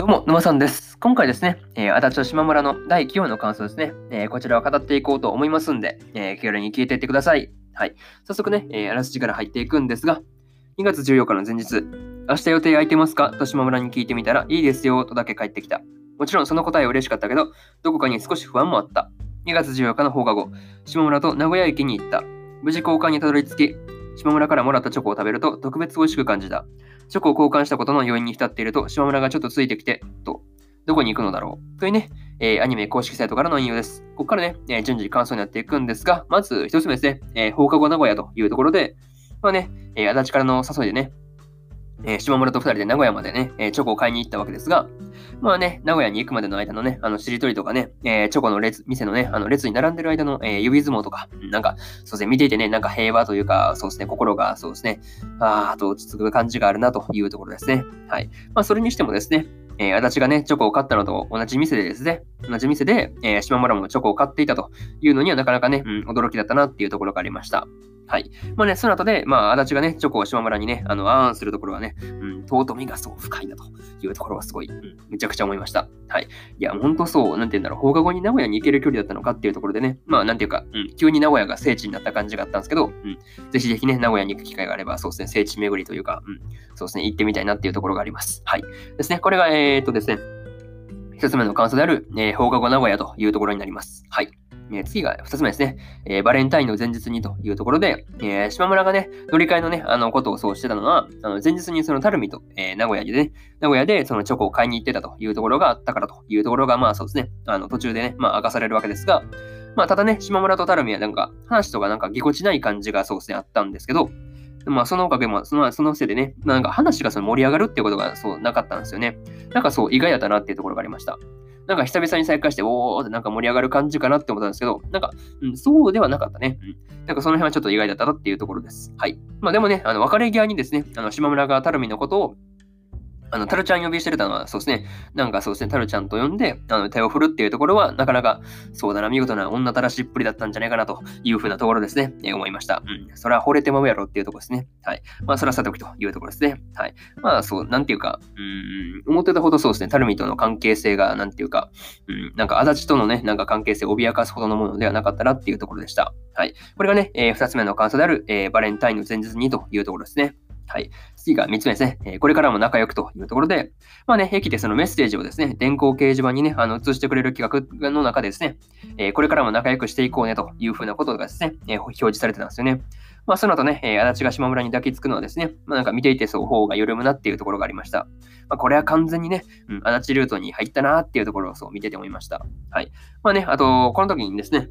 どうも、沼さんです。今回ですね、えー、足立島村の第9話の感想ですね、えー、こちらを語っていこうと思いますんで、えー、気軽に聞いていってください。はい。早速ね、えー、あらすじから入っていくんですが、2月14日の前日、明日予定空いてますか？と島村に聞いてみたら、いいですよとだけ返ってきた。もちろんその答えは嬉しかったけど、どこかに少し不安もあった。2月14日の放課後、島村と名古屋駅に行った。無事交換にたどり着き、島村からもらったチョコを食べると特別美味しく感じた。チョコを交換したことの要因に浸っていると、島村がちょっとついてきて、と、どこに行くのだろうというね、えー、アニメ公式サイトからの引用です。ここからね、えー、順次感想になっていくんですが、まず一つ目ですね、えー、放課後名古屋というところで、まあね、えー、足立からの誘いでね、えー、島村と二人で名古屋までね、えー、チョコを買いに行ったわけですが、まあね、名古屋に行くまでの間のね、あの、しりとりとかね、えー、チョコの列、店のね、あの、列に並んでる間の、え、指相撲とか、なんか、そうですね、見ていてね、なんか平和というか、そうですね、心が、そうですね、あーと落ち着く感じがあるなというところですね。はい。まあ、それにしてもですね、えー、足立がね、チョコを買ったのと同じ店でですね、同じ店で、えー、島村もチョコを買っていたというのにはなかなかね、うん、驚きだったなっていうところがありました。はい。まあね、その後で、まあ、足立がね、チョコを島村にね、あの、あーんするところはね、うん、尊みがそう深いなというところはすごい、うん、めちゃくちゃ思いました。はい。いや、ほんとそう、なんて言うんだろう、放課後に名古屋に行ける距離だったのかっていうところでね、まあ、なんていうか、うん、急に名古屋が聖地になった感じがあったんですけど、うん、ぜひぜひね、名古屋に行く機会があれば、そうですね、聖地巡りというか、うん、そうですね、行ってみたいなっていうところがあります。はい。ですね、これが、えー、っとですね、一つ目の感想である、えー、放課後名古屋というところになります。はい。え、次が2つ目ですね、え、バレンタインの前日にというところで、え、島村がね、乗り換えのね、あのことをそうしてたのは、あの前日にそのタルミと、え名古屋でね、名古屋でそのチョコを買いに行ってたというところがあったからというところが、まあそうですね、あの途中でね、まあ明かされるわけですが、まあただね、島村とタルミはなんか話とかなんかぎこちない感じがそうですね、あったんですけど、まあ、そのおかげも、その、そのせいでね、なんか話がその盛り上がるっていうことがそうなかったんですよね。なんかそう意外だったなっていうところがありました。なんか久々に再会して、おーってなんか盛り上がる感じかなって思ったんですけど、なんか、うん、そうではなかったね。うん。なんかその辺はちょっと意外だったなっていうところです。はい。まあでもね、あの、別れ際にですね、あの、島村がタルミのことを、あの、タルちゃん呼びしてたのは、そうですね。なんかそうですね、タルちゃんと呼んで、あの、手を振るっていうところは、なかなか、そうだな、見事な女たらしっぷりだったんじゃないかなというふうなところですね、えー、思いました。うん。それは惚れてまうやろっていうところですね。はい。まあ、それはさておきというところですね。はい。まあ、そう、なんていうか、うん、思ってたほどそうですね、タルミとの関係性が、なんていうか、うん、なんか、足立とのね、なんか関係性を脅かすほどのものではなかったなっていうところでした。はい。これがね、えー、二つ目の感想である、えー、バレンタインの前日にというところですね。はい。次が3つ目ですね。え、これからも仲良くというところで、まあね、駅でそのメッセージをですね、電光掲示板にね、あの映してくれる企画の中でですね、えー、これからも仲良くしていこうねというふうなことがですね、えー、表示されてたんですよね。まあ、その後ね、えー、足立が島村に抱きつくのはですね、まあ、なんか見ていてそう方が緩むなっていうところがありました。まあ、これは完全にね、うん、足立ルートに入ったなっていうところをそう見てて思いました。はい。まあね、あと、この時にですね、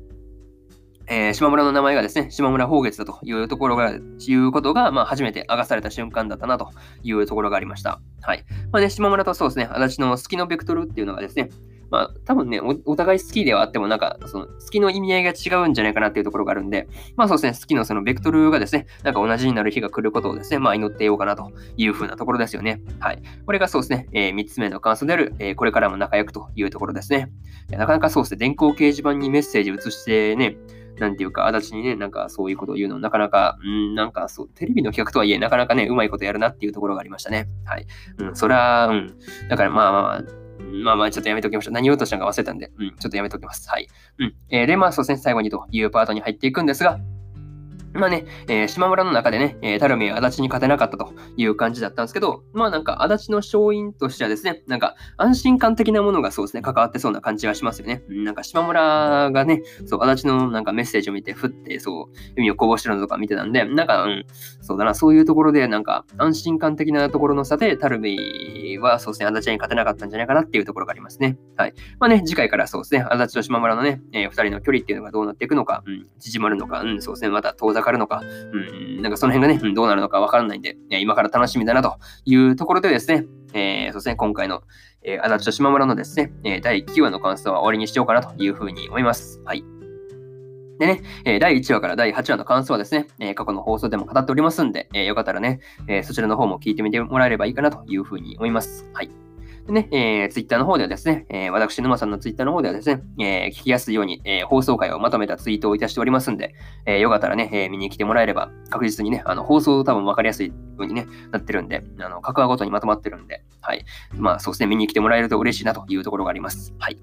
えー、島村の名前がですね、島村宝月だというところが、いうことが、まあ、初めて明かされた瞬間だったなというところがありました。はい。まあね、島村とそうですね、足立の好きのベクトルっていうのがですね、まあ、多分ねお、お互い好きではあっても、なんか、その、好きの意味合いが違うんじゃないかなっていうところがあるんで、まあそうですね、好きのそのベクトルがですね、なんか同じになる日が来ることをですね、まあ祈ってようかなというふうなところですよね。はい。これがそうですね、えー、3つ目の感想である、えー、これからも仲良くというところですね。なかなかそうですね、電光掲示板にメッセージ移してね、なんていうか、足立にね、なんかそういうことを言うの、なかなか、うん、なんかそう、テレビの企画とはいえ、なかなかね、うまいことやるなっていうところがありましたね。はい。うん、それは、うん。だからまあまあまあ、まあまあ、ちょっとやめておきましょう。何を言おうとしたのか忘れたんで、うん、ちょっとやめておきます。はい。うん。えー、で、まあ、そうですね、最後にというパートに入っていくんですが、まあね、えー、島村の中でね、えー、タルミは足立に勝てなかったという感じだったんですけど、まあなんか足立の勝因としてはですね、なんか安心感的なものがそうですね、関わってそうな感じがしますよね。なんか島村がね、そう、足立のなんかメッセージを見て、ふって、そう、意をこぼしてるのとか見てたんで、なんか、うん、そうだな、そういうところで、なんか安心感的なところの差で、タルミはそうですね、足立に勝てなかったんじゃないかなっていうところがありますね。はい。まあね、次回からそうですね、足立と島村のね、えー、二人の距離っていうのがどうなっていくのか、うん、縮まるのか、うん、そうですね、また遠ざかるのか、うん、なんかその辺がね、どうなるのかわからないんで、今から楽しみだなというところでですね、えー、そうですね、今回の、えー、足立と島村のですね、え第9話の感想は終わりにしようかなというふうに思います。はい。でね、え第1話から第8話の感想はですね、え過去の放送でも語っておりますんで、えよかったらね、えそちらの方も聞いてみてもらえればいいかなというふうに思います。はい。でね、えー、ツイッターの方ではですね、えー、私、沼さんのツイッターの方ではですね、えー、聞きやすいように、えー、放送回をまとめたツイートをいたしておりますんで、えー、よかったらね、えー、見に来てもらえれば、確実にね、あの放送多分分かりやすいようにね、なってるんで、あの、各話ごとにまとまってるんで、はい。まあ、そうですね、見に来てもらえると嬉しいなというところがあります。はい。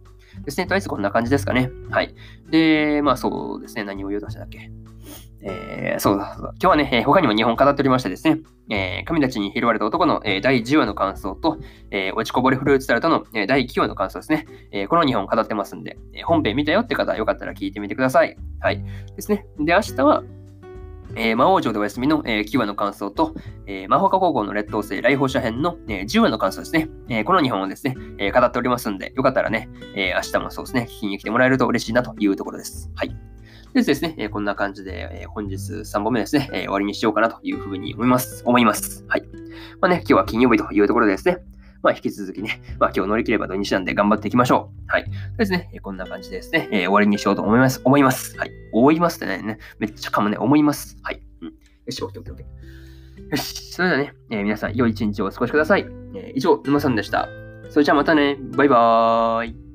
ですね、とりあえずこんな感じですかね。はい。で、まあそうですね、何を言うとしたっけ。えー、そうだそうだ。今日はね、えー、他にも2本語っておりましてですね、えー、神たちに拾われた男の、えー、第10話の感想と、え、落ちこぼれフルーツタルトの、え、第9話の感想ですね。え、この2本語ってますんで、え、本編見たよって方、よかったら聞いてみてください。はい。ですね。で、明日は、えー、魔王城でお休みの、えー、9話の感想と、えー、魔法科高校の劣等生来訪者編の、えー、10話の感想ですね。えー、この2本をですね、え、語っておりますんで、よかったらね、え、明日もそうですね、聞きに来てもらえると嬉しいなというところです。はい。でですね、えこんな感じで、え本日3本目ですね、え終わりにしようかなというふうに思います。思います。はい。まあね、今日は金曜日というところですね、まあ、引き続きね、まあ、今日乗り切れば土日なんで頑張っていきましょう。はい。ですね、こんな感じでですね、え、終わりにしようと思います。思います。はい。思いますってね、めっちゃかもね、思います。はい。うん。よし、オッケーオッケーオッケー。よし。それではね、えー、皆さん、良い一日をお過ごしください。えー、以上、沼さんでした。それじゃあまたね。バイバーイ。